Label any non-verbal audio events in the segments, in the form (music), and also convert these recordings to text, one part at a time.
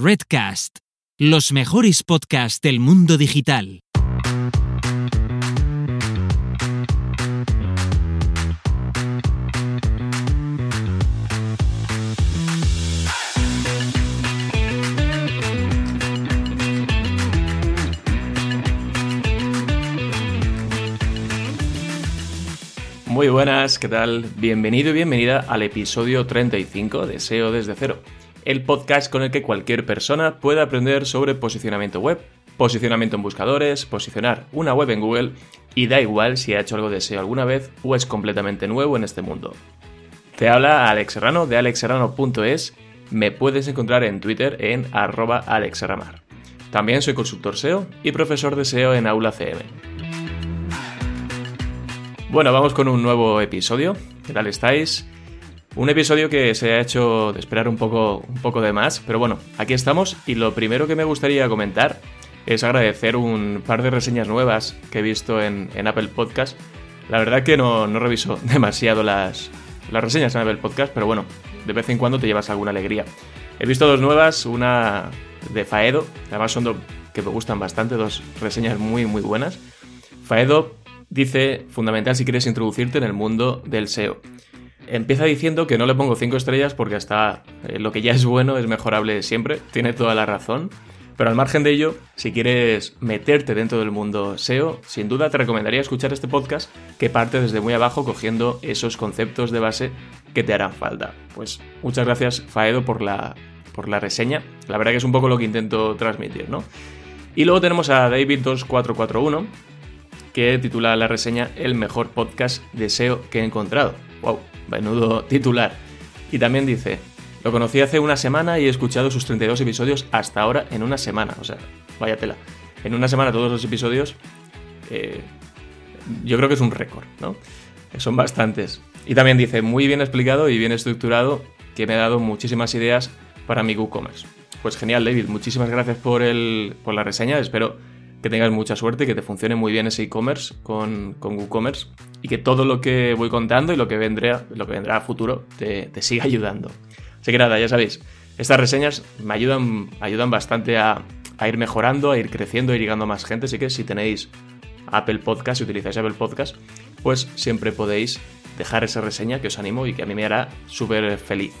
Redcast, los mejores podcasts del mundo digital. Muy buenas, ¿qué tal? Bienvenido y bienvenida al episodio 35 de SEO desde cero, el podcast con el que cualquier persona puede aprender sobre posicionamiento web, posicionamiento en buscadores, posicionar una web en Google y da igual si ha hecho algo de SEO alguna vez o es completamente nuevo en este mundo. Te habla Alex Serrano de alexserrano.es, me puedes encontrar en Twitter en arroba alexserramar. También soy consultor SEO y profesor de SEO en Aula CM. Bueno, vamos con un nuevo episodio. ¿Qué tal estáis? Un episodio que se ha hecho de esperar un poco, un poco de más, pero bueno, aquí estamos y lo primero que me gustaría comentar es agradecer un par de reseñas nuevas que he visto en, Apple Podcast. La verdad que no, reviso (laughs) demasiado las, las reseñas en Apple Podcast, pero bueno, de vez en cuando te llevas alguna alegría. He visto dos nuevas, una de Faedo, además son dos que me gustan bastante, dos reseñas muy muy buenas. Faedo dice, fundamental si quieres introducirte en el mundo del SEO. Empieza diciendo que no le pongo 5 estrellas porque hasta eh, lo que ya es bueno es mejorable siempre, tiene toda la razón. Pero al margen de ello, si quieres meterte dentro del mundo SEO, sin duda te recomendaría escuchar este podcast que parte desde muy abajo cogiendo esos conceptos de base que te harán falta. Pues muchas gracias Faedo por la, por la reseña. La verdad que es un poco lo que intento transmitir, ¿no? Y luego tenemos a David2441, que titula la reseña El mejor podcast de SEO que he encontrado. ¡Wow! Menudo titular. Y también dice, lo conocí hace una semana y he escuchado sus 32 episodios hasta ahora en una semana. O sea, vaya tela. En una semana todos los episodios, eh, yo creo que es un récord, ¿no? Son bastantes. Y también dice, muy bien explicado y bien estructurado, que me ha dado muchísimas ideas para mi WooCommerce. Pues genial, David. Muchísimas gracias por, el, por la reseña. Espero que tengas mucha suerte, que te funcione muy bien ese e-commerce con, con, WooCommerce y que todo lo que voy contando y lo que vendrá, lo que vendrá a futuro te, siga ayudando. Así que nada, ya sabéis, estas reseñas me ayudan, ayudan bastante a, ir mejorando, a ir creciendo, a ir llegando a más gente. Así que si tenéis Apple Podcast, si utilizáis Apple Podcast, pues siempre podéis dejar esa reseña que os animo y que a mí me hará súper feliz.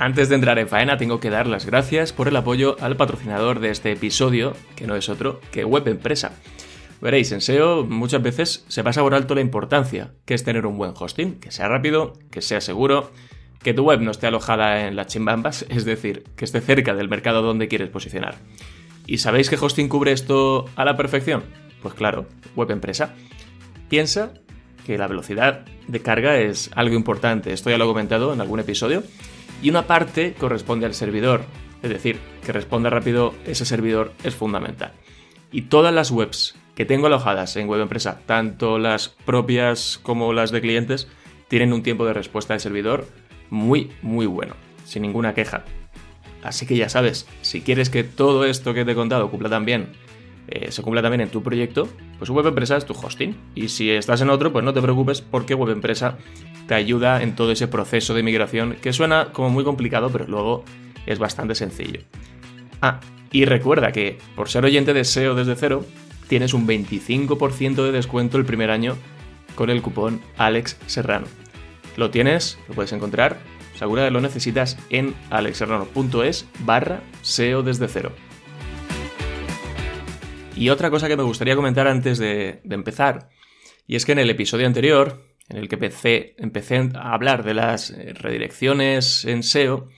Antes de entrar en faena, tengo que dar las gracias por el apoyo al patrocinador de este episodio, que no es otro que Web Empresa. Veréis, en SEO muchas veces se pasa por alto la importancia que es tener un buen hosting, que sea rápido, que sea seguro, que tu web no esté alojada en las chimbambas, (laughs) es decir, que esté cerca del mercado donde quieres posicionar. ¿Y sabéis qué hosting cubre esto a la perfección? Pues claro, Web Empresa. Piensa que la velocidad de carga es algo importante, esto ya lo he comentado en algún episodio, y una parte corresponde al servidor. Es decir, que responda rápido ese servidor es fundamental. Y todas las webs que tengo alojadas en Web Empresa, tanto las propias como las de clientes, tienen un tiempo de respuesta del servidor muy, muy bueno, sin ninguna queja. Así que ya sabes, si quieres que todo esto que te he contado cumpla también, eh, se cumpla también en tu proyecto, pues Web Empresa es tu hosting. Y si estás en otro, pues no te preocupes porque Web Empresa te ayuda en todo ese proceso de migración que suena como muy complicado, pero luego es bastante sencillo. Ah, y recuerda que por ser oyente de SEO desde cero, tienes un 25% de descuento el primer año con el cupón Alex Serrano. Lo tienes, lo puedes encontrar, segura que lo necesitas en alexserrano.es barra SEO desde cero. Y otra cosa que me gustaría comentar antes de, de empezar, y es que en el episodio anterior en el que empecé, a hablar de las redirecciones en SEO,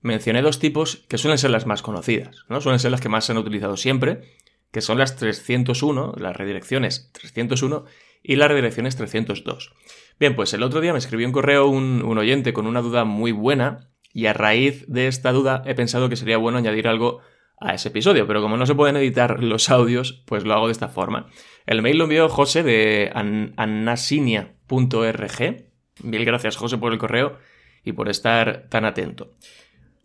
mencioné dos tipos que suelen ser las más conocidas, ¿no? Suelen ser las que más se han utilizado siempre, que son las 301, las redirecciones 301 y las redirecciones 302. Bien, pues el otro día me escribió un correo un, oyente con una duda muy buena y a raíz de esta duda he pensado que sería bueno añadir algo a ese episodio, pero como no se pueden editar los audios, pues lo hago de esta forma. El mail lo envió José de annasinia.org. Mil gracias José por el correo y por estar tan atento.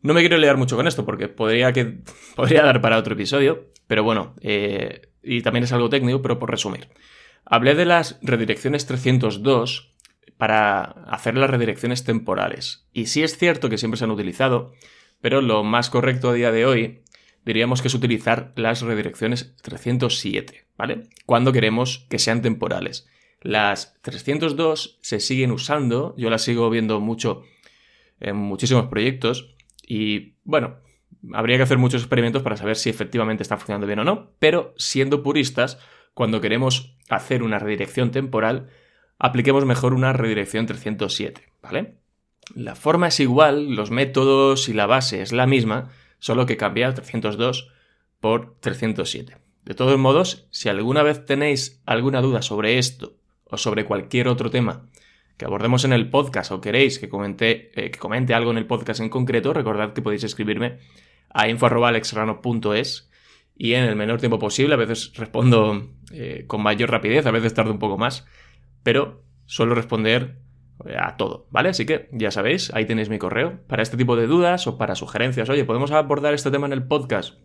No me quiero liar mucho con esto porque podría, que, (laughs) podría dar para otro episodio, pero bueno, eh, y también es algo técnico, pero por resumir. Hablé de las redirecciones 302 para hacer las redirecciones temporales. Y sí es cierto que siempre se han utilizado, pero lo más correcto a día de hoy diríamos que es utilizar las redirecciones 307, ¿vale? Cuando queremos que sean temporales. Las 302 se siguen usando, yo las sigo viendo mucho en muchísimos proyectos y bueno, habría que hacer muchos experimentos para saber si efectivamente está funcionando bien o no, pero siendo puristas, cuando queremos hacer una redirección temporal, apliquemos mejor una redirección 307, ¿vale? La forma es igual, los métodos y la base es la misma, solo que cambia 302 por 307. De todos modos, si alguna vez tenéis alguna duda sobre esto o sobre cualquier otro tema que abordemos en el podcast o queréis que comente, eh, que comente algo en el podcast en concreto, recordad que podéis escribirme a info.alexrano.es y en el menor tiempo posible, a veces respondo eh, con mayor rapidez, a veces tardo un poco más, pero suelo responder a todo, ¿vale? Así que ya sabéis, ahí tenéis mi correo. Para este tipo de dudas o para sugerencias, oye, ¿podemos abordar este tema en el podcast?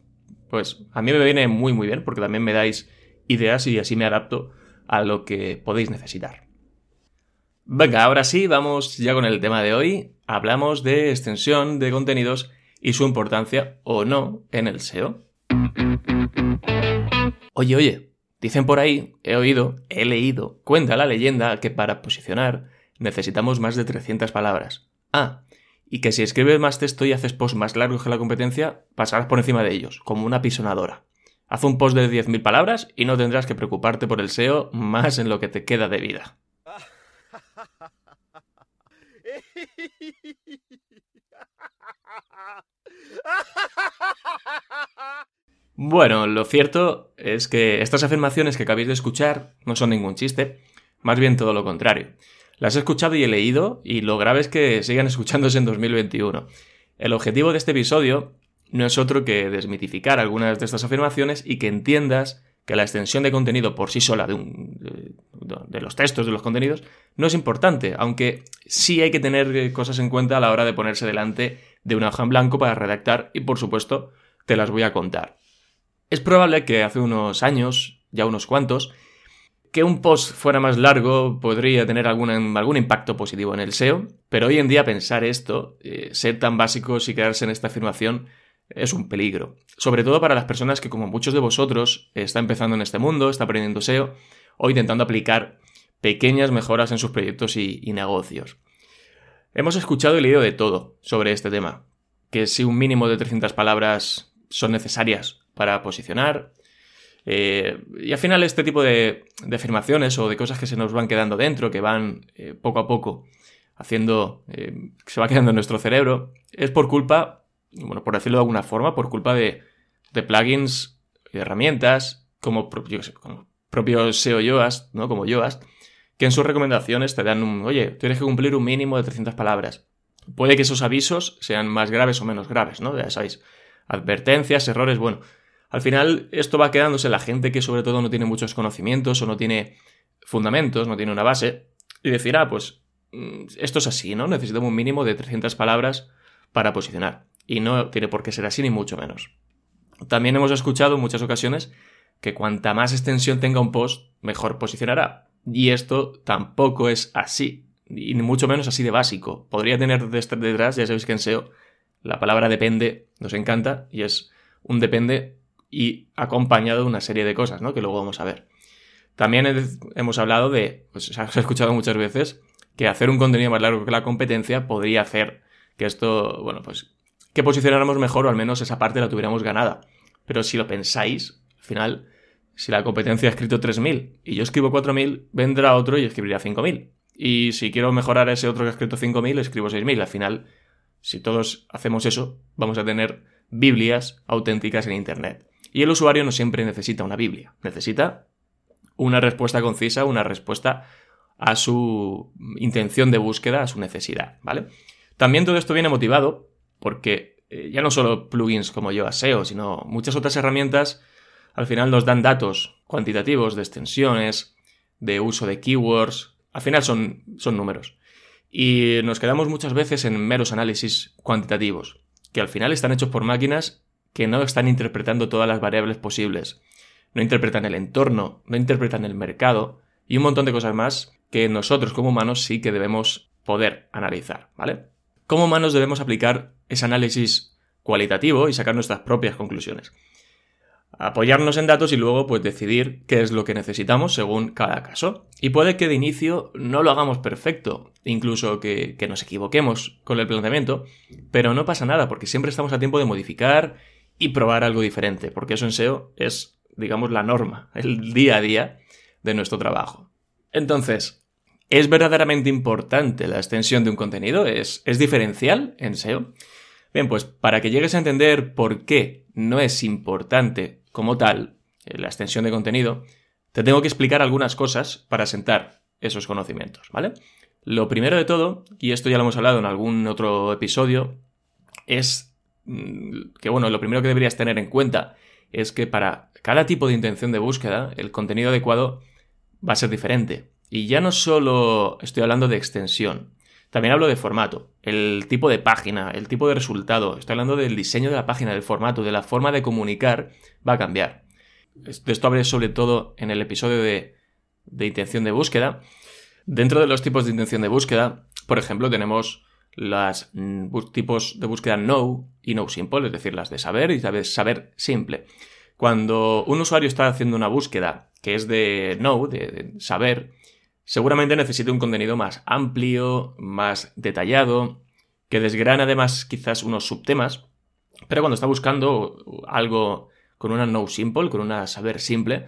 Pues a mí me viene muy muy bien porque también me dais ideas y así me adapto a lo que podéis necesitar. Venga, ahora sí, vamos ya con el tema de hoy. Hablamos de extensión de contenidos y su importancia o no en el SEO. Oye, oye, dicen por ahí, he oído, he leído, cuenta la leyenda que para posicionar necesitamos más de 300 palabras. Ah, y que si escribes más texto y haces posts más largos que la competencia, pasarás por encima de ellos, como una pisonadora. Haz un post de 10.000 palabras y no tendrás que preocuparte por el SEO más en lo que te queda de vida. Bueno, lo cierto es que estas afirmaciones que acabáis de escuchar no son ningún chiste, más bien todo lo contrario. Las he escuchado y he leído, y lo grave es que sigan escuchándose en 2021. El objetivo de este episodio no es otro que desmitificar algunas de estas afirmaciones y que entiendas que la extensión de contenido por sí sola de, de, los textos, de los contenidos, no es importante, aunque sí hay que tener cosas en cuenta a la hora de ponerse delante de una hoja en blanco para redactar y por supuesto te las voy a contar. Es probable que hace unos años, ya unos cuantos, que un post fuera más largo podría tener algún, algún impacto positivo en el SEO, pero hoy en día pensar esto, eh, ser tan básicos y quedarse en esta afirmación, es un peligro. Sobre todo para las personas que, como muchos de vosotros, está empezando en este mundo, está aprendiendo SEO o intentando aplicar pequeñas mejoras en sus proyectos y, negocios. Hemos escuchado y leído de todo sobre este tema, que si un mínimo de 300 palabras son necesarias para posicionar, eh, y al final este tipo de, afirmaciones o de cosas que se nos van quedando dentro, que van eh, poco a poco haciendo, eh, se va quedando en nuestro cerebro, es por culpa, bueno, por decirlo de alguna forma, por culpa de, plugins y de herramientas como, propios SEO Yoast, ¿no? Como Yoast, que en sus recomendaciones te dan un, oye, tienes que cumplir un mínimo de 300 palabras. Puede que esos avisos sean más graves o menos graves, ¿no? Ya sabéis, advertencias, errores, bueno, al final, esto va quedándose la gente que sobre todo no tiene muchos conocimientos o no tiene fundamentos, no tiene una base, y decir, ah, pues mm, esto es así, ¿no? Necesitamos un mínimo de 300 palabras para posicionar. Y no tiene por qué ser así, ni mucho menos. También hemos escuchado en muchas ocasiones que cuanta más extensión tenga un post, mejor posicionará. Y esto tampoco es así, y ni mucho menos así de básico. Podría tener detrás, ya sabéis que en SEO, la palabra depende nos encanta, y es un depende y acompañado de una serie de cosas, ¿no? Que luego vamos a ver. También hemos hablado de, pues se ha (laughs) escuchado muchas veces, que hacer un contenido más largo que la competencia podría hacer que esto, bueno, pues que posicionáramos mejor o al menos esa parte la tuviéramos ganada. Pero si lo pensáis, al final, si la competencia ha escrito 3.000 y yo escribo 4.000, vendrá otro y escribirá 5.000. Y si quiero mejorar a ese otro que ha escrito 5.000, escribo 6.000. Al final, si todos hacemos eso, vamos a tener Biblias auténticas en Internet. Y el usuario no siempre necesita una Biblia, necesita una respuesta concisa, una respuesta a su intención de búsqueda, a su necesidad, ¿vale? También todo esto viene motivado porque eh, ya no solo plugins como yo SEO, sino muchas otras herramientas al final nos dan datos cuantitativos de extensiones, de uso de keywords, al final son, son números. Y nos quedamos muchas veces en meros análisis cuantitativos, que al final están hechos por máquinas que no están interpretando todas las variables posibles. No interpretan el entorno, no interpretan el mercado y un montón de cosas más que nosotros como humanos sí que debemos poder analizar, ¿vale? Como humanos debemos aplicar ese análisis cualitativo y sacar nuestras propias conclusiones apoyarnos en datos y luego pues decidir qué es lo que necesitamos según cada caso. Y puede que de inicio no lo hagamos perfecto, incluso que, nos equivoquemos con el planteamiento, pero no pasa nada porque siempre estamos a tiempo de modificar y probar algo diferente, porque eso en SEO es, digamos, la norma, el día a día de nuestro trabajo. Entonces, ¿es verdaderamente importante la extensión de un contenido? ¿Es, es diferencial en SEO? Bien, pues para que llegues a entender por qué no es importante como tal, eh, la extensión de contenido, te tengo que explicar algunas cosas para sentar esos conocimientos, ¿vale? Lo primero de todo, y esto ya lo hemos hablado en algún otro episodio, es mm, que, bueno, lo primero que deberías tener en cuenta es que para cada tipo de intención de búsqueda, el contenido adecuado va a ser diferente. Y ya no solo estoy hablando de extensión, también hablo de formato, el tipo de página, el tipo de resultado. Estoy hablando del diseño de la página, del formato, de la forma de comunicar, va a cambiar. De esto hablé sobre todo en el episodio de, intención de búsqueda. Dentro de los tipos de intención de búsqueda, por ejemplo, tenemos los mm, tipos de búsqueda no y no simple, es decir, las de saber y de saber simple. Cuando un usuario está haciendo una búsqueda que es de no, de saber, seguramente necesite un contenido más amplio, más detallado, que desgrane además quizás unos subtemas, pero cuando está buscando algo con una no simple, con una saber simple,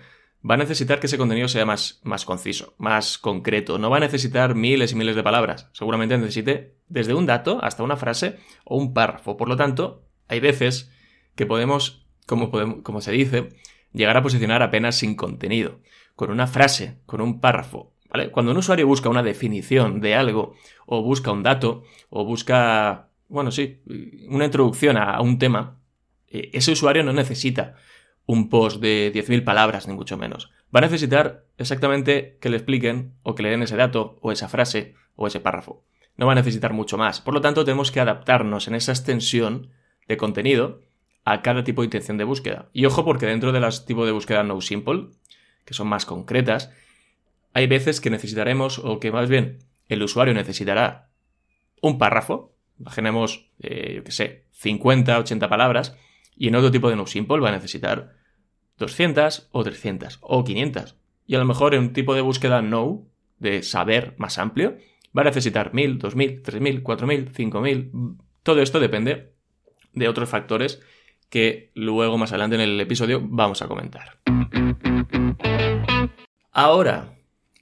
va a necesitar que ese contenido sea más, más conciso, más concreto. No va a necesitar miles y miles de palabras. Seguramente necesite desde un dato hasta una frase o un párrafo. Por lo tanto, hay veces que podemos, como se dice, llegar a posicionar apenas sin contenido. Con una frase, con un párrafo cuando un usuario busca una definición de algo, o busca un dato, o busca, bueno, sí, una introducción a, un tema, eh, ese usuario no necesita un post de 10.000 palabras, ni mucho menos. Va a necesitar exactamente que le expliquen o que le den ese dato, o esa frase, o ese párrafo. No va a necesitar mucho más. Por lo tanto, tenemos que adaptarnos en esa extensión de contenido a cada tipo de intención de búsqueda. Y ojo, porque dentro de los tipos de búsqueda no simple, que son más concretas, hay veces que necesitaremos, o que más bien el usuario necesitará un párrafo, imaginemos, eh, yo qué sé, 50, 80 palabras, y en otro tipo de no simple va a necesitar 200 o 300 o 500. Y a lo mejor en un tipo de búsqueda no, de saber más amplio, va a necesitar 1000, 2000, 3000, 4000, 5000. Todo esto depende de otros factores que luego más adelante en el episodio vamos a comentar. Ahora,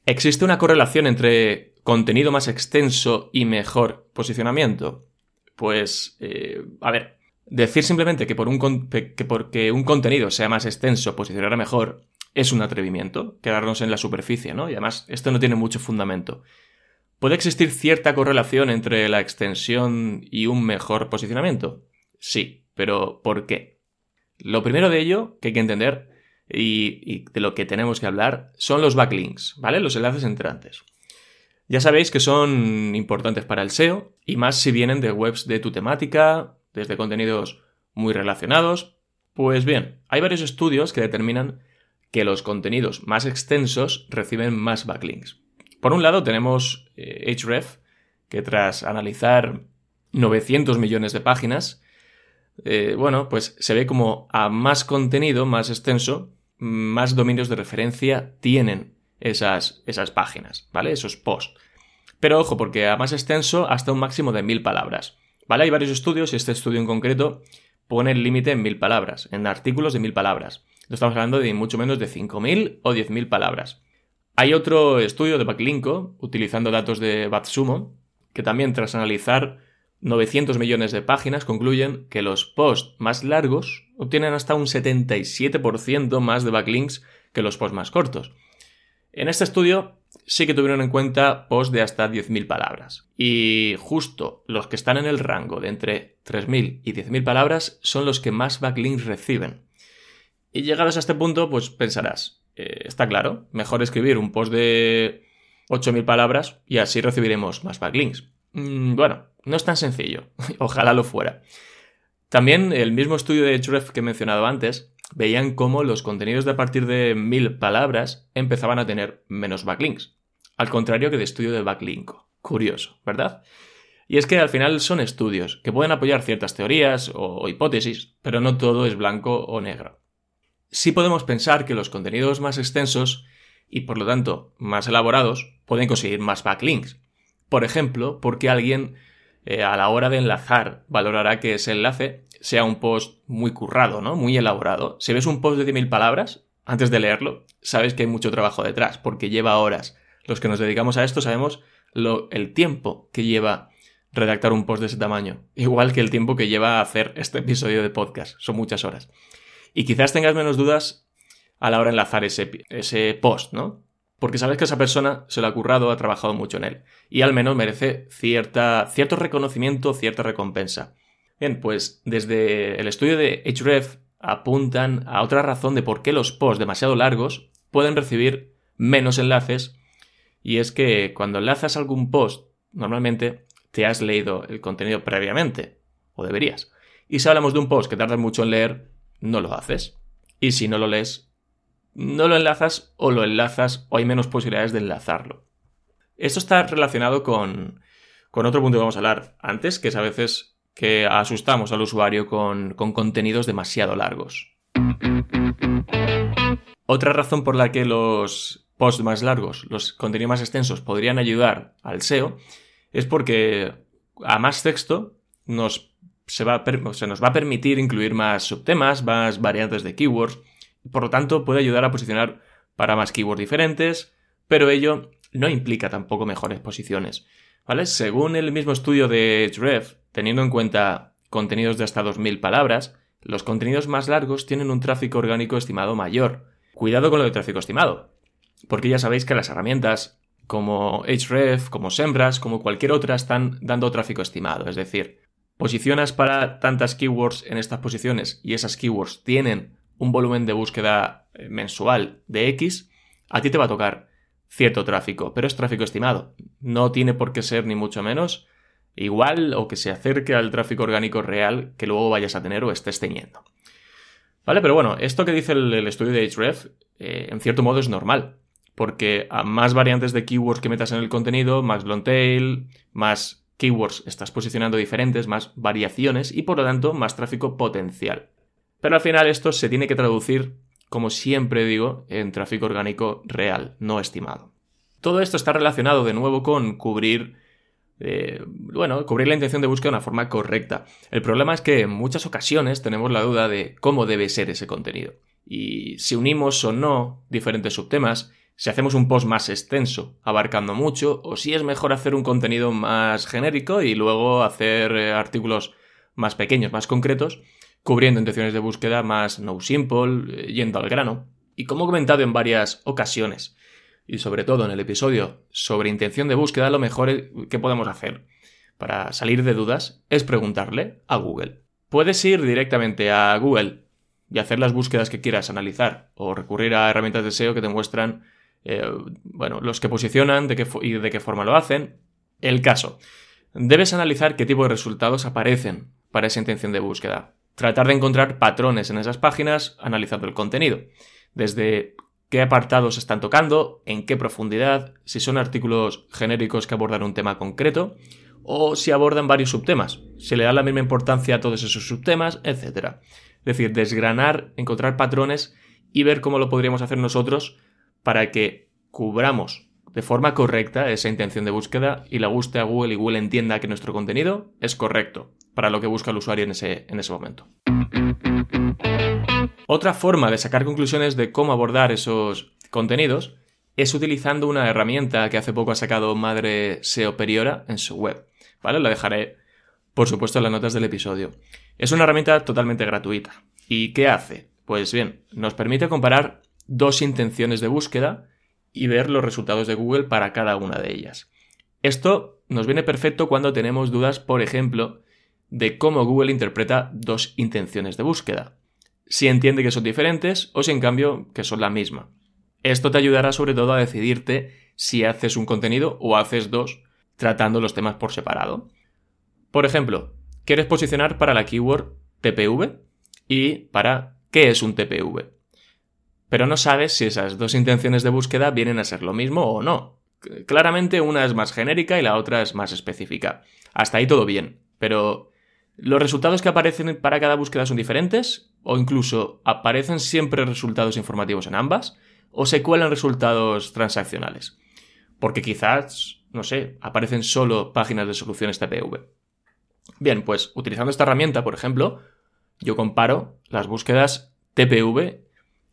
¿Existe una correlación entre contenido más extenso y mejor posicionamiento? Pues, eh, a ver, decir simplemente que, por un que porque un contenido sea más extenso posicionará mejor es un atrevimiento, quedarnos en la superficie, ¿no? Y además, esto no tiene mucho fundamento. ¿Puede existir cierta correlación entre la extensión y un mejor posicionamiento? Sí, pero ¿por qué? Lo primero de ello que hay que entender y, de lo que tenemos que hablar son los backlinks, ¿vale? Los enlaces entrantes. Ya sabéis que son importantes para el SEO y más si vienen de webs de tu temática, desde contenidos muy relacionados. Pues bien, hay varios estudios que determinan que los contenidos más extensos reciben más backlinks. Por un lado tenemos eh, Href, que tras analizar 900 millones de páginas, eh, bueno, pues se ve como a más contenido, más extenso, más dominios de referencia tienen esas, esas páginas, ¿vale? Esos posts. Pero ojo, porque a más extenso hasta un máximo de mil palabras. ¿Vale? Hay varios estudios y este estudio en concreto pone el límite en mil palabras, en artículos de mil palabras. No estamos hablando de mucho menos de 5.000 o 10.000 palabras. Hay otro estudio de Backlinko, utilizando datos de BatSumo, que también tras analizar 900 millones de páginas concluyen que los posts más largos obtienen hasta un 77% más de backlinks que los posts más cortos. En este estudio sí que tuvieron en cuenta posts de hasta 10.000 palabras. Y justo los que están en el rango de entre 3.000 y 10.000 palabras son los que más backlinks reciben. Y llegados a este punto, pues pensarás, eh, está claro, mejor escribir un post de 8.000 palabras y así recibiremos más backlinks. Mm, bueno, no es tan sencillo, (laughs) ojalá lo fuera. También el mismo estudio de Href que he mencionado antes veían cómo los contenidos de a partir de 1000 palabras empezaban a tener menos backlinks, al contrario que de estudio de backlink. Curioso, ¿verdad? Y es que al final son estudios que pueden apoyar ciertas teorías o hipótesis, pero no todo es blanco o negro. Sí podemos pensar que los contenidos más extensos y por lo tanto más elaborados pueden conseguir más backlinks. Por ejemplo, porque alguien eh, a la hora de enlazar valorará que ese enlace sea un post muy currado, ¿no? Muy elaborado. Si ves un post de 10.000 palabras, antes de leerlo, sabes que hay mucho trabajo detrás, porque lleva horas. Los que nos dedicamos a esto sabemos lo, el tiempo que lleva redactar un post de ese tamaño, igual que el tiempo que lleva hacer este episodio de podcast, son muchas horas. Y quizás tengas menos dudas a la hora de enlazar ese, ese post, ¿no? Porque sabes que esa persona se lo ha currado, ha trabajado mucho en él, y al menos merece cierta, cierto reconocimiento, cierta recompensa. Bien, pues desde el estudio de Href apuntan a otra razón de por qué los posts demasiado largos pueden recibir menos enlaces, y es que cuando enlazas algún post, normalmente te has leído el contenido previamente, o deberías. Y si hablamos de un post que tardas mucho en leer, no lo haces. Y si no lo lees, no lo enlazas o lo enlazas o hay menos posibilidades de enlazarlo. Esto está relacionado con, con otro punto que vamos a hablar antes, que es a veces que asustamos al usuario con, con contenidos demasiado largos. Otra razón por la que los posts más largos, los contenidos más extensos podrían ayudar al SEO es porque a más texto nos se, va se nos va a permitir incluir más subtemas, más variantes de keywords, por lo tanto puede ayudar a posicionar para más keywords diferentes, pero ello no implica tampoco mejores posiciones. ¿Vale? Según el mismo estudio de Href, teniendo en cuenta contenidos de hasta 2000 palabras, los contenidos más largos tienen un tráfico orgánico estimado mayor. Cuidado con lo de tráfico estimado, porque ya sabéis que las herramientas como Href, como Sembras, como cualquier otra están dando tráfico estimado, es decir, posicionas para tantas keywords en estas posiciones y esas keywords tienen un volumen de búsqueda eh, mensual de X, a ti te va a tocar cierto tráfico, pero es tráfico estimado. No tiene por qué ser ni mucho menos igual o que se acerque al tráfico orgánico real que luego vayas a tener o estés teniendo. ¿Vale? Pero bueno, esto que dice el, estudio de Href, eh, en cierto modo es normal, porque a más variantes de keywords que metas en el contenido, más long tail, más keywords estás posicionando diferentes, más variaciones y por lo tanto más tráfico potencial. Pero al final esto se tiene que traducir, como siempre digo, en tráfico orgánico real, no estimado. Todo esto está relacionado de nuevo con cubrir eh, bueno, cubrir la intención de búsqueda de una forma correcta. El problema es que en muchas ocasiones tenemos la duda de cómo debe ser ese contenido. Y si unimos o no diferentes subtemas, si hacemos un post más extenso, abarcando mucho, o si es mejor hacer un contenido más genérico y luego hacer eh, artículos más pequeños, más concretos, cubriendo intenciones de búsqueda más no simple, eh, yendo al grano. Y como he comentado en varias ocasiones, y sobre todo en el episodio sobre intención de búsqueda, lo mejor que podemos hacer para salir de dudas es preguntarle a Google. Puedes ir directamente a Google y hacer las búsquedas que quieras analizar, o recurrir a herramientas de SEO que te muestran eh, bueno, los que posicionan de qué y de qué forma lo hacen. El caso. Debes analizar qué tipo de resultados aparecen para esa intención de búsqueda. Tratar de encontrar patrones en esas páginas analizando el contenido. Desde qué apartados están tocando, en qué profundidad, si son artículos genéricos que abordan un tema concreto, o si abordan varios subtemas, si le da la misma importancia a todos esos subtemas, etc. Es decir, desgranar, encontrar patrones y ver cómo lo podríamos hacer nosotros para que cubramos de forma correcta esa intención de búsqueda y la guste a Google y Google entienda que nuestro contenido es correcto para lo que busca el usuario en ese, en ese momento. Otra forma de sacar conclusiones de cómo abordar esos contenidos es utilizando una herramienta que hace poco ha sacado Madre SEO Periora en su web. ¿Vale? La dejaré, por supuesto, en las notas del episodio. Es una herramienta totalmente gratuita. ¿Y qué hace? Pues bien, nos permite comparar dos intenciones de búsqueda y ver los resultados de Google para cada una de ellas. Esto nos viene perfecto cuando tenemos dudas, por ejemplo, de cómo Google interpreta dos intenciones de búsqueda. Si entiende que son diferentes o si en cambio que son la misma. Esto te ayudará sobre todo a decidirte si haces un contenido o haces dos tratando los temas por separado. Por ejemplo, quieres posicionar para la keyword TPV y para qué es un TPV. Pero no sabes si esas dos intenciones de búsqueda vienen a ser lo mismo o no. Claramente una es más genérica y la otra es más específica. Hasta ahí todo bien, pero ¿los resultados que aparecen para cada búsqueda son diferentes? ¿O incluso aparecen siempre resultados informativos en ambas? ¿O se cuelan resultados transaccionales? Porque quizás, no sé, aparecen solo páginas de soluciones TPV. Bien, pues utilizando esta herramienta, por ejemplo, yo comparo las búsquedas TPV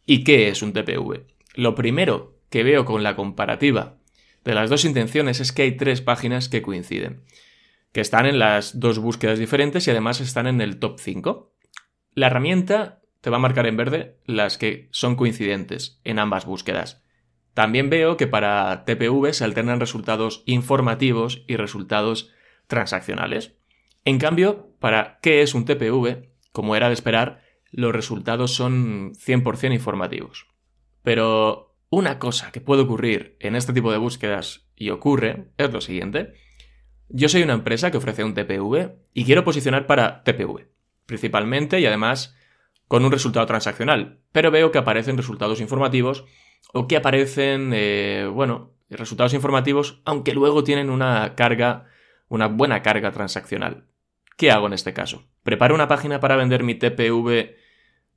y qué es un TPV. Lo primero que veo con la comparativa de las dos intenciones es que hay tres páginas que coinciden, que están en las dos búsquedas diferentes y además están en el top 5. La herramienta te va a marcar en verde las que son coincidentes en ambas búsquedas. También veo que para TPV se alternan resultados informativos y resultados transaccionales. En cambio, para qué es un TPV, como era de esperar, los resultados son 100% informativos. Pero una cosa que puede ocurrir en este tipo de búsquedas y ocurre es lo siguiente. Yo soy una empresa que ofrece un TPV y quiero posicionar para TPV, principalmente y además con un resultado transaccional, pero veo que aparecen resultados informativos o que aparecen, eh, bueno, resultados informativos, aunque luego tienen una carga, una buena carga transaccional. ¿Qué hago en este caso? ¿Preparo una página para vender mi TPV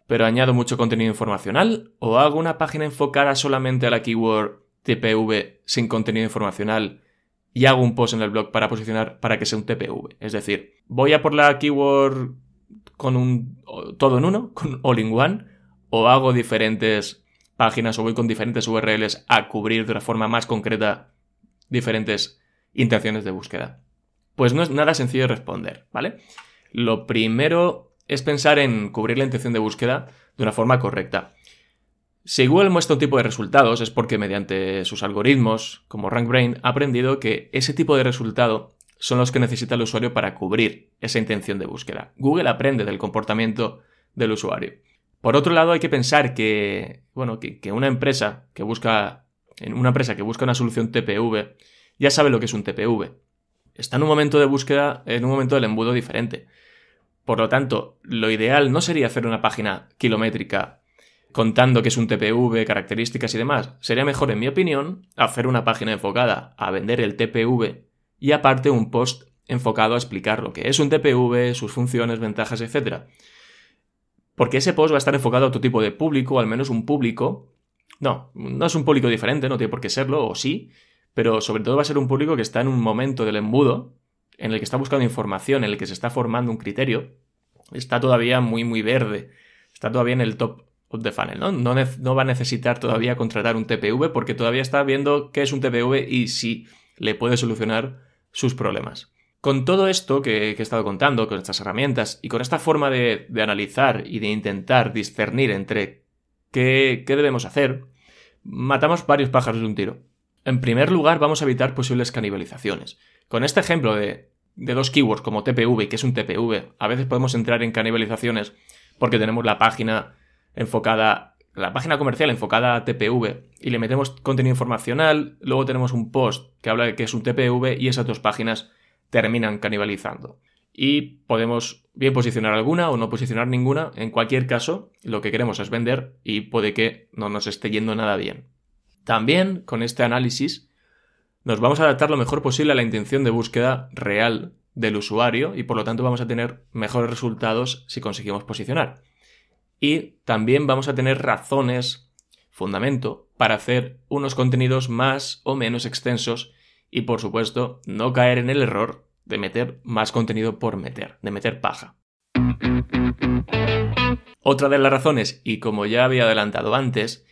pero añado mucho contenido informacional? ¿O hago una página enfocada solamente a la keyword TPV sin contenido informacional y hago un post en el blog para posicionar para que sea un TPV? Es decir, voy a por la keyword con un todo en uno, con all in one, o hago diferentes páginas o voy con diferentes URLs a cubrir de una forma más concreta diferentes intenciones de búsqueda. Pues no es nada sencillo de responder, ¿vale? Lo primero es pensar en cubrir la intención de búsqueda de una forma correcta. Si Google muestra un tipo de resultados es porque mediante sus algoritmos, como RankBrain, ha aprendido que ese tipo de resultado son los que necesita el usuario para cubrir esa intención de búsqueda. Google aprende del comportamiento del usuario. Por otro lado, hay que pensar que, bueno, que, una empresa que busca, una empresa que busca una solución TPV, ya sabe lo que es un TPV. Está en un momento de búsqueda, en un momento del embudo diferente. Por lo tanto, lo ideal no sería hacer una página kilométrica contando que es un TPV, características y demás. Sería mejor, en mi opinión, hacer una página enfocada a vender el TPV y aparte un post enfocado a explicar lo que es un TPV, sus funciones, ventajas, etc. Porque ese post va a estar enfocado a otro tipo de público, al menos un público. No, no es un público diferente, no tiene por qué serlo, o sí, pero sobre todo va a ser un público que está en un momento del embudo en el que está buscando información, en el que se está formando un criterio, está todavía muy, muy verde. Está todavía en el top of the funnel, ¿no? No, va a necesitar todavía contratar un TPV porque todavía está viendo qué es un TPV y si le puede solucionar sus problemas. Con todo esto que, he estado contando, con estas herramientas y con esta forma de, analizar y de intentar discernir entre qué, debemos hacer, matamos varios pájaros de un tiro. En primer lugar, vamos a evitar posibles canibalizaciones. Con este ejemplo de, dos keywords como TPV, que es un TPV, a veces podemos entrar en canibalizaciones porque tenemos la página enfocada, la página comercial enfocada a TPV y le metemos contenido informacional, luego tenemos un post que habla de que es un TPV y esas dos páginas terminan canibalizando. Y podemos bien posicionar alguna o no posicionar ninguna. En cualquier caso, lo que queremos es vender y puede que no nos esté yendo nada bien. También, con este análisis, nos vamos a adaptar lo mejor posible a la intención de búsqueda real del usuario y por lo tanto vamos a tener mejores resultados si conseguimos posicionar. Y también vamos a tener razones, fundamento, para hacer unos contenidos más o menos extensos y por supuesto no caer en el error de meter más contenido por meter, de meter paja. Otra de las razones, y como ya había adelantado antes,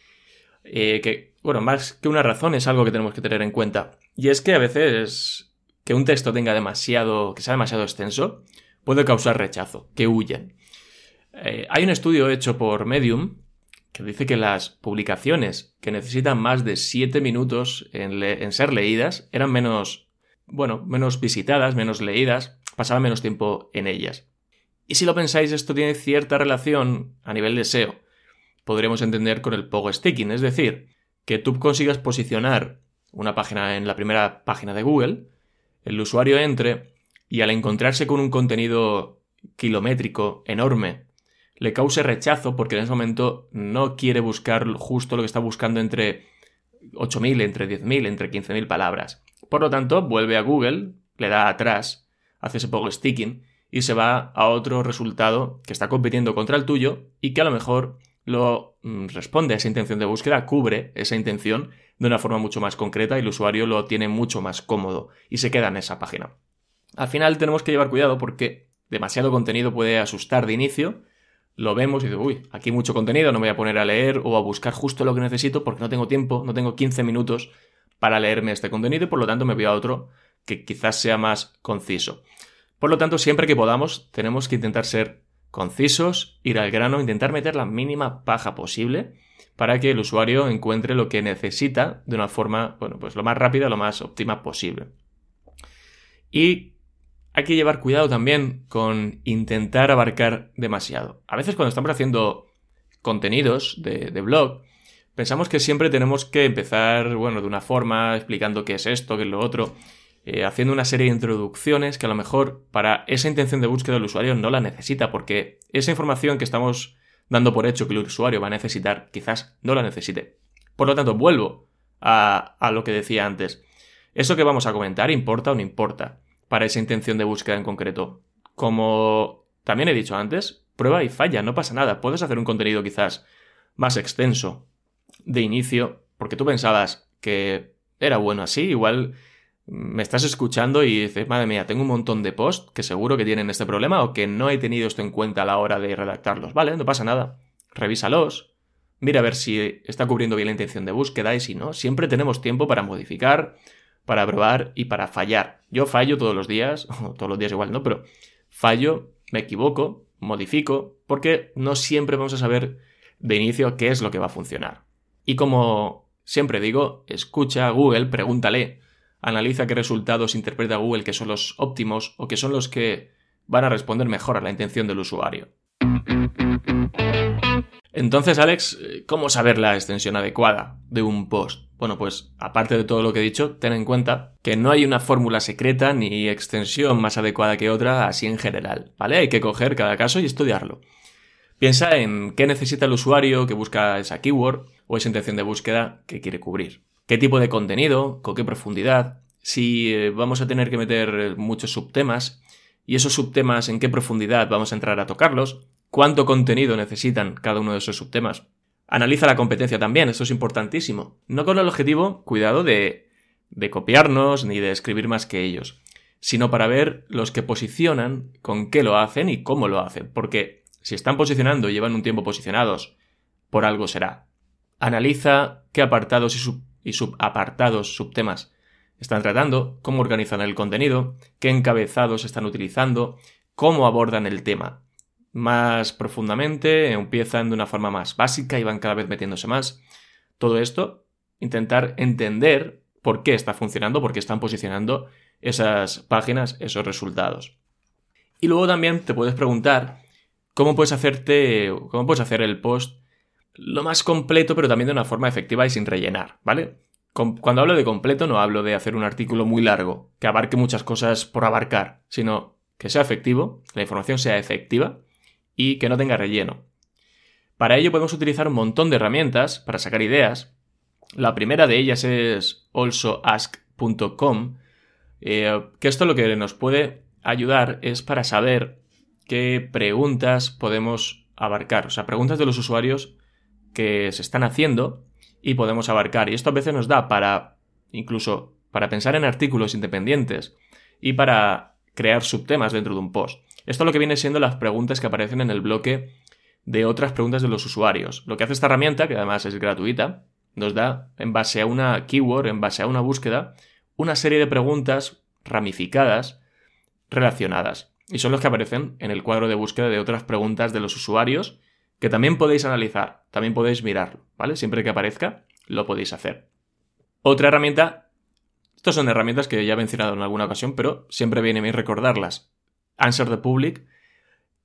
eh, que, bueno, más que una razón es algo que tenemos que tener en cuenta. Y es que a veces que un texto tenga demasiado, que sea demasiado extenso, puede causar rechazo, que huyan. Eh, hay un estudio hecho por Medium que dice que las publicaciones que necesitan más de 7 minutos en, ser leídas eran menos, bueno, menos visitadas, menos leídas, pasaba menos tiempo en ellas. Y si lo pensáis, esto tiene cierta relación a nivel de SEO. Podríamos entender con el pogo sticking, es decir, que tú consigas posicionar una página en la primera página de Google, el usuario entre y al encontrarse con un contenido kilométrico enorme le cause rechazo porque en ese momento no quiere buscar justo lo que está buscando entre 8.000, entre 10.000, entre 15.000 palabras. Por lo tanto, vuelve a Google, le da atrás, hace ese poco sticking y se va a otro resultado que está compitiendo contra el tuyo y que a lo mejor lo mm, responde a esa intención de búsqueda, cubre esa intención de una forma mucho más concreta y el usuario lo tiene mucho más cómodo y se queda en esa página. Al final tenemos que llevar cuidado porque demasiado contenido puede asustar de inicio lo vemos y digo, uy, aquí hay mucho contenido, no me voy a poner a leer o a buscar justo lo que necesito porque no tengo tiempo, no tengo 15 minutos para leerme este contenido y por lo tanto me voy a otro que quizás sea más conciso. Por lo tanto, siempre que podamos, tenemos que intentar ser concisos, ir al grano, intentar meter la mínima paja posible para que el usuario encuentre lo que necesita de una forma, bueno, pues lo más rápida, lo más óptima posible. Y hay que llevar cuidado también con intentar abarcar demasiado. A veces cuando estamos haciendo contenidos de, blog, pensamos que siempre tenemos que empezar, bueno, de una forma, explicando qué es esto, qué es lo otro, eh, haciendo una serie de introducciones que a lo mejor para esa intención de búsqueda del usuario no la necesita, porque esa información que estamos dando por hecho que el usuario va a necesitar, quizás no la necesite. Por lo tanto, vuelvo a, a lo que decía antes. ¿Eso que vamos a comentar importa o no importa? Para esa intención de búsqueda en concreto. Como también he dicho antes, prueba y falla, no pasa nada. Puedes hacer un contenido quizás más extenso de inicio, porque tú pensabas que era bueno así, igual me estás escuchando y dices, madre mía, tengo un montón de posts que seguro que tienen este problema o que no he tenido esto en cuenta a la hora de redactarlos. Vale, no pasa nada. Revísalos. Mira a ver si está cubriendo bien la intención de búsqueda y si no, siempre tenemos tiempo para modificar, para probar y para fallar. Yo fallo todos los días, (laughs) o todos los días igual, ¿no? Pero fallo, me equivoco, modifico, porque no siempre vamos a saber de inicio qué es lo que va a funcionar. Y como siempre digo, escucha a Google, pregúntale, analiza qué resultados interpreta Google que son los óptimos o que son los que van a responder mejor a la intención del usuario. Entonces, Alex, ¿cómo saber la extensión adecuada de un post? Bueno, pues aparte de todo lo que he dicho, ten en cuenta que no hay una fórmula secreta ni extensión más adecuada que otra así en general, ¿vale? Hay que coger cada caso y estudiarlo. Piensa en qué necesita el usuario que busca esa keyword o esa intención de búsqueda que quiere cubrir. ¿Qué tipo de contenido? ¿Con qué profundidad? Si eh, vamos a tener que meter muchos subtemas y esos subtemas en qué profundidad vamos a entrar a tocarlos, cuánto contenido necesitan cada uno de esos subtemas. Analiza la competencia también, esto es importantísimo. No con el objetivo, cuidado, de, de copiarnos ni de escribir más que ellos, sino para ver los que posicionan, con qué lo hacen y cómo lo hacen. Porque si están posicionando y llevan un tiempo posicionados, por algo será. Analiza qué apartados y, sub y subapartados, subtemas están tratando, cómo organizan el contenido, qué encabezados están utilizando, cómo abordan el tema más profundamente, empiezan de una forma más básica y van cada vez metiéndose más. Todo esto, intentar entender por qué está funcionando, por qué están posicionando esas páginas, esos resultados. Y luego también te puedes preguntar cómo puedes hacerte, cómo puedes hacer el post lo más completo, pero también de una forma efectiva y sin rellenar, ¿vale? Cuando hablo de completo no hablo de hacer un artículo muy largo, que abarque muchas cosas por abarcar, sino que sea efectivo, la información sea efectiva y que no tenga relleno. Para ello podemos utilizar un montón de herramientas para sacar ideas. La primera de ellas es alsoask.com, eh, que esto lo que nos puede ayudar es para saber qué preguntas podemos abarcar, o sea, preguntas de los usuarios que se están haciendo y podemos abarcar. Y esto a veces nos da para, incluso, para pensar en artículos independientes y para crear subtemas dentro de un post. Esto es lo que viene siendo las preguntas que aparecen en el bloque de otras preguntas de los usuarios. Lo que hace esta herramienta, que además es gratuita, nos da, en base a una keyword, en base a una búsqueda, una serie de preguntas ramificadas relacionadas. Y son los que aparecen en el cuadro de búsqueda de otras preguntas de los usuarios que también podéis analizar, también podéis mirarlo, ¿vale? Siempre que aparezca, lo podéis hacer. Otra herramienta, estas son herramientas que ya he mencionado en alguna ocasión, pero siempre viene bien recordarlas. Answer the Public,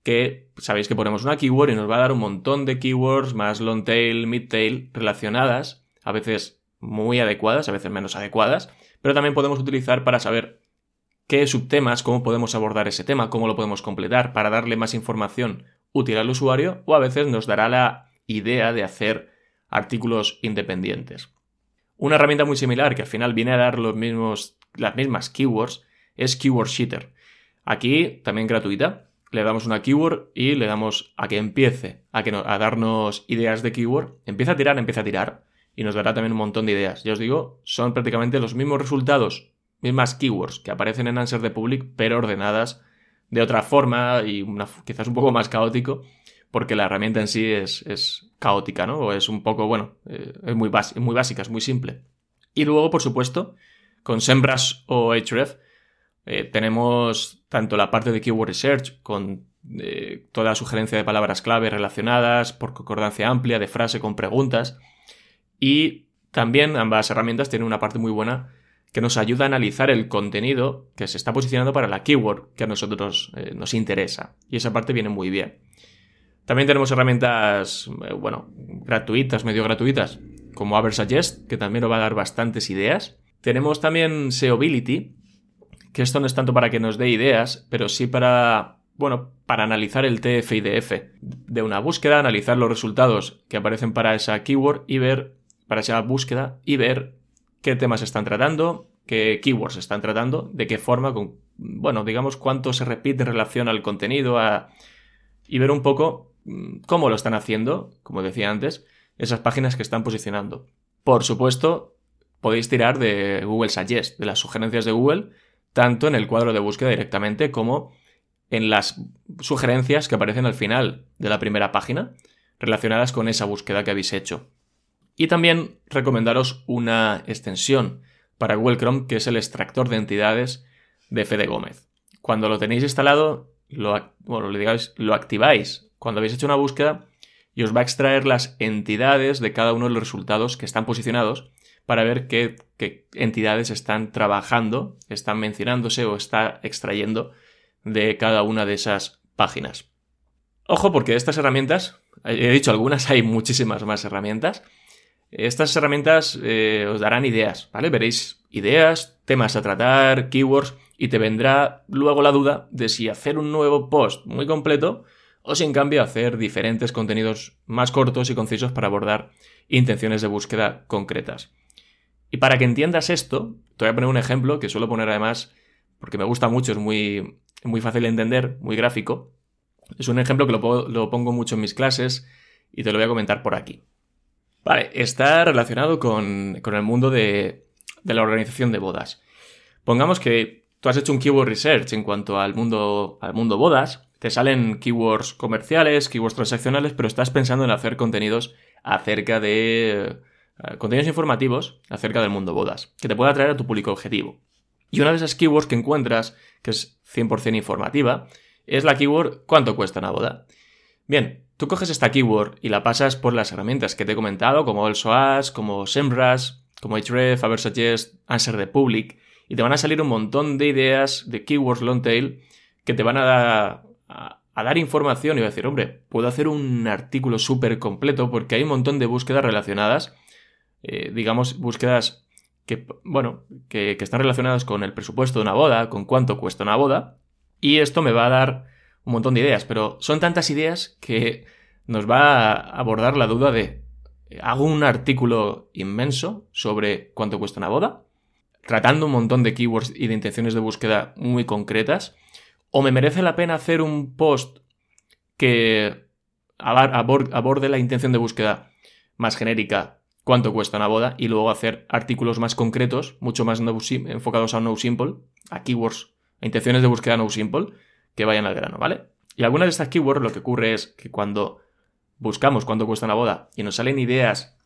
que sabéis que ponemos una keyword y nos va a dar un montón de keywords más long tail, mid tail relacionadas, a veces muy adecuadas, a veces menos adecuadas, pero también podemos utilizar para saber qué subtemas, cómo podemos abordar ese tema, cómo lo podemos completar para darle más información útil al usuario o a veces nos dará la idea de hacer artículos independientes. Una herramienta muy similar que al final viene a dar los mismos, las mismas keywords es Keyword Sheeter. Aquí también gratuita. Le damos una keyword y le damos a que empiece a, que a darnos ideas de keyword. Empieza a tirar, empieza a tirar y nos dará también un montón de ideas. Ya os digo, son prácticamente los mismos resultados, mismas keywords que aparecen en Answer the Public, pero ordenadas de otra forma y quizás un poco más caótico, porque la herramienta en sí es, caótica, ¿no? O es un poco, bueno, eh, es muy, muy básica, es muy simple. Y luego, por supuesto, con SEMrush o Href eh, tenemos tanto la parte de Keyword Research con eh, toda la sugerencia de palabras clave relacionadas por concordancia amplia de frase con preguntas y también ambas herramientas tienen una parte muy buena que nos ayuda a analizar el contenido que se está posicionando para la keyword que a nosotros eh, nos interesa. Y esa parte viene muy bien. También tenemos herramientas, bueno, gratuitas, medio gratuitas, como Aversuggest, que también nos va a dar bastantes ideas. Tenemos también Seobility, que esto no es tanto para que nos dé ideas, pero sí para, bueno, para analizar el TF y de una búsqueda, analizar los resultados que aparecen para esa keyword y ver, para esa búsqueda y ver qué temas están tratando, qué keywords están tratando, de qué forma, bueno, digamos cuánto se repite en relación al contenido y ver un poco mm, cómo lo están haciendo, como decía antes, esas páginas que están posicionando. Por supuesto, podéis tirar de Google Suggest, de las sugerencias de Google, tanto en el cuadro de búsqueda directamente como en las sugerencias que aparecen al final de la primera página relacionadas con esa búsqueda que habéis hecho. Y también recomendaros una extensión para Google Chrome que es el extractor de entidades de Fede Gómez. Cuando lo tenéis instalado, lo, bueno, lo activáis cuando habéis hecho una búsqueda y os va a extraer las entidades de cada uno de los resultados que están posicionados para ver qué, entidades están trabajando, están mencionándose o está extrayendo de cada una de esas páginas. Ojo porque estas herramientas, he dicho algunas, hay muchísimas más herramientas, estas herramientas eh, os darán ideas, ¿vale? Veréis ideas, temas a tratar, keywords, y te vendrá luego la duda de si hacer un nuevo post muy completo o si en cambio hacer diferentes contenidos más cortos y concisos para abordar intenciones de búsqueda concretas. Y para que entiendas esto, te voy a poner un ejemplo que suelo poner además porque me gusta mucho, es muy, muy fácil de entender, muy gráfico. Es un ejemplo que lo, pongo mucho en mis clases y te lo voy a comentar por aquí. Vale, está relacionado con, el mundo de, la organización de bodas. Pongamos que tú has hecho un keyword research en cuanto al mundo, al mundo bodas, te salen keywords comerciales, keywords transaccionales, pero estás pensando en hacer contenidos acerca de... Eh, contenidos informativos acerca del mundo bodas, que te pueda atraer a tu público objetivo. Y una de esas keywords que encuentras, que es 100% informativa, es la keyword ¿cuánto cuesta una boda? Bien, Tú coges esta keyword y la pasas por las herramientas que te he comentado, como el SOAS, como SEMrush, como Href, Aversuggest, Answer the Public, y te van a salir un montón de ideas de keywords long tail que te van a, dar información y va a decir, hombre, puedo hacer un artículo súper completo porque hay un montón de búsquedas relacionadas, eh, digamos, búsquedas que, bueno, que, que están relacionadas con el presupuesto de una boda, con cuánto cuesta una boda, y esto me va a dar un montón de ideas, pero son tantas ideas que nos va a abordar la duda de, ¿hago un artículo inmenso sobre cuánto cuesta una boda? Tratando un montón de keywords y de intenciones de búsqueda muy concretas. ¿O me merece la pena hacer un post que aborde la intención de búsqueda más genérica, cuánto cuesta una boda, y luego hacer artículos más concretos, mucho más enfocados a no simple, a keywords, a intenciones de búsqueda no simple, que vayan al grano, ¿vale? Y algunas de estas keywords lo que ocurre es que cuando buscamos cuánto cuesta una boda y nos salen ideas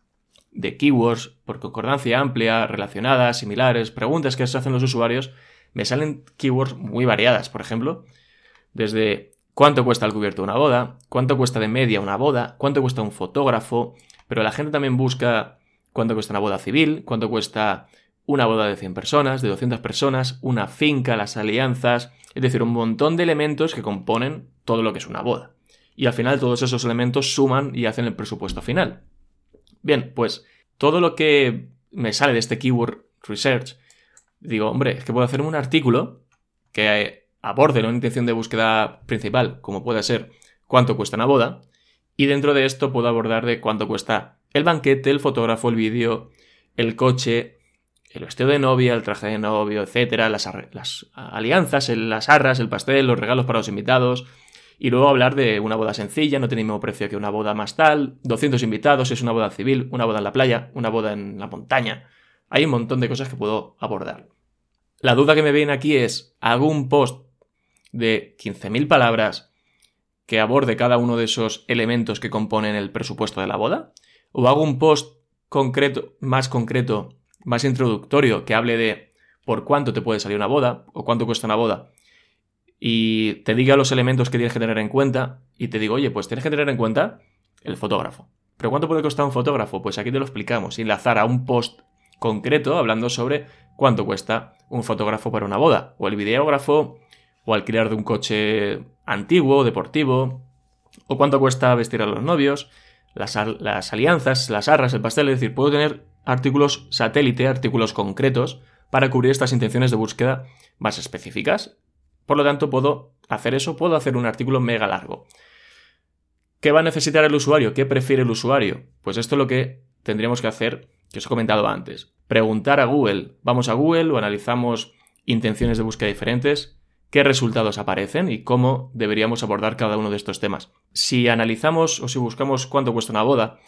de keywords por concordancia amplia, relacionadas, similares, preguntas que se hacen los usuarios, me salen keywords muy variadas, por ejemplo, desde cuánto cuesta el cubierto de una boda, cuánto cuesta de media una boda, cuánto cuesta un fotógrafo, pero la gente también busca cuánto cuesta una boda civil, cuánto cuesta una boda de 100 personas, de 200 personas, una finca, las alianzas, es decir, un montón de elementos que componen todo lo que es una boda. Y al final todos esos elementos suman y hacen el presupuesto final. Bien, pues todo lo que me sale de este keyword research, digo, hombre, es que puedo hacer un artículo que aborde una intención de búsqueda principal, como puede ser cuánto cuesta una boda, y dentro de esto puedo abordar de cuánto cuesta el banquete, el fotógrafo, el vídeo, el coche, el vestido de novia, el traje de novio, etcétera, las, alianzas, las arras, el pastel, los regalos para los invitados, y luego hablar de una boda sencilla, no tiene el mismo precio que una boda más tal, 200 invitados, es una boda civil, una boda en la playa, una boda en la montaña. Hay un montón de cosas que puedo abordar. La duda que me viene aquí es, ¿hago un post de 15.000 palabras que aborde cada uno de esos elementos que componen el presupuesto de la boda? ¿O hago un post concreto, más concreto, más introductorio, que hable de por cuánto te puede salir una boda o cuánto cuesta una boda y te diga los elementos que tienes que tener en cuenta y te digo, oye, pues tienes que tener en cuenta el fotógrafo. ¿Pero cuánto puede costar un fotógrafo? Pues aquí te lo explicamos, enlazar a un post concreto hablando sobre cuánto cuesta un fotógrafo para una boda, o el videógrafo, o alquiler de un coche antiguo, deportivo, o cuánto cuesta vestir a los novios, las, las alianzas, las arras, el pastel, es decir, puedo tener artículos satélite, artículos concretos, para cubrir estas intenciones de búsqueda más específicas por lo tanto, puedo hacer eso, puedo hacer un artículo mega largo. ¿Qué va a necesitar el usuario? ¿Qué prefiere el usuario? Pues esto es lo que tendríamos que hacer, que os he comentado antes. Preguntar a Google. Vamos a Google o analizamos intenciones de búsqueda diferentes, qué resultados aparecen y cómo deberíamos abordar cada uno de estos temas. Si analizamos o si buscamos cuánto cuesta una boda,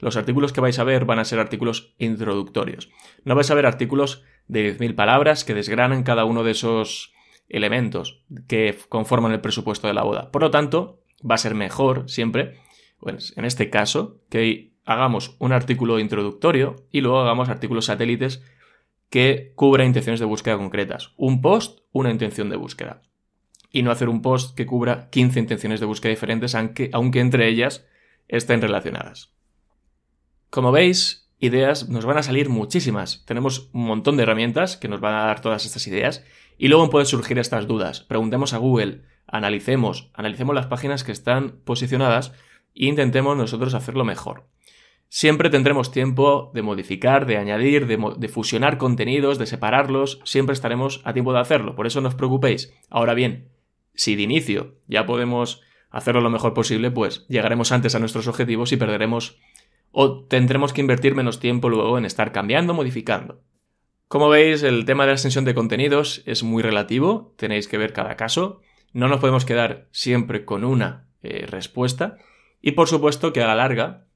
los artículos que vais a ver van a ser artículos introductorios. No vais a ver artículos de 10.000 palabras que desgranan cada uno de esos elementos que conforman el presupuesto de la boda. Por lo tanto, va a ser mejor siempre, en este caso, que hagamos un artículo introductorio y luego hagamos artículos satélites que cubra intenciones de búsqueda concretas. Un post, una intención de búsqueda. Y no hacer un post que cubra 15 intenciones de búsqueda diferentes, aunque, aunque entre ellas estén relacionadas. Como veis, ideas nos van a salir muchísimas. Tenemos un montón de herramientas que nos van a dar todas estas ideas y luego pueden surgir estas dudas. Preguntemos a Google, analicemos, analicemos las páginas que están posicionadas e intentemos nosotros hacerlo mejor. Siempre tendremos tiempo de modificar, de añadir, de, fusionar contenidos, de separarlos, siempre estaremos a tiempo de hacerlo, por eso no os preocupéis. Ahora bien, si de inicio ya podemos hacerlo lo mejor posible, pues llegaremos antes a nuestros objetivos y perderemos o tendremos que invertir menos tiempo luego en estar cambiando, modificando. Como veis, el tema de la extensión de contenidos es muy relativo, tenéis que ver cada caso, no nos podemos quedar siempre con una eh, respuesta. Y por supuesto que a la larga,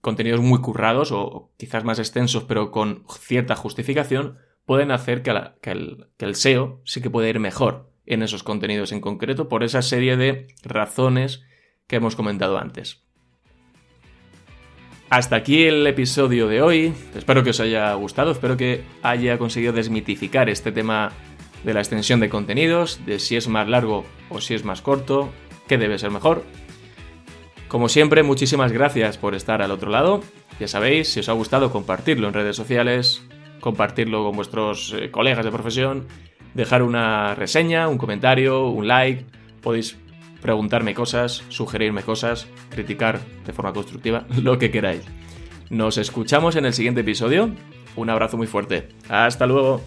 contenidos muy currados o quizás más extensos pero con cierta justificación pueden hacer que, el, SEO sí que puede ir mejor en esos contenidos en concreto por esa serie de razones que hemos comentado antes. Hasta aquí el episodio de hoy. Espero que os haya gustado, espero que haya conseguido desmitificar este tema de la extensión de contenidos, de si es más largo o si es más corto, qué debe ser mejor. Como siempre, muchísimas gracias por estar al otro lado. Ya sabéis, si os ha gustado, compartirlo en redes sociales, compartirlo con vuestros eh, colegas de profesión, dejar una reseña, un comentario, un like. Podéis preguntarme cosas, sugerirme cosas, criticar de forma constructiva, (laughs) lo que queráis. Nos escuchamos en el siguiente episodio. Un abrazo muy fuerte. Hasta luego.